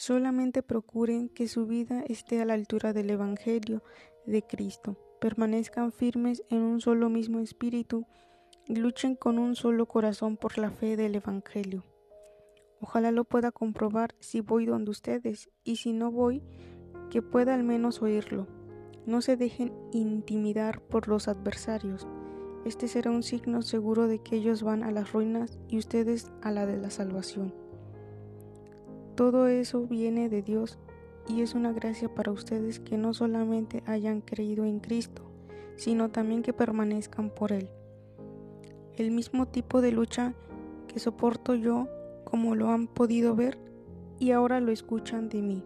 Solamente procuren que su vida esté a la altura del Evangelio de Cristo. Permanezcan firmes en un solo mismo espíritu y luchen con un solo corazón por la fe del Evangelio. Ojalá lo pueda comprobar si voy donde ustedes y si no voy, que pueda al menos oírlo. No se dejen intimidar por los adversarios. Este será un signo seguro de que ellos van a las ruinas y ustedes a la de la salvación. Todo eso viene de Dios y es una gracia para ustedes que no solamente hayan creído en Cristo, sino también que permanezcan por Él. El mismo tipo de lucha que soporto yo, como lo han podido ver, y ahora lo escuchan de mí.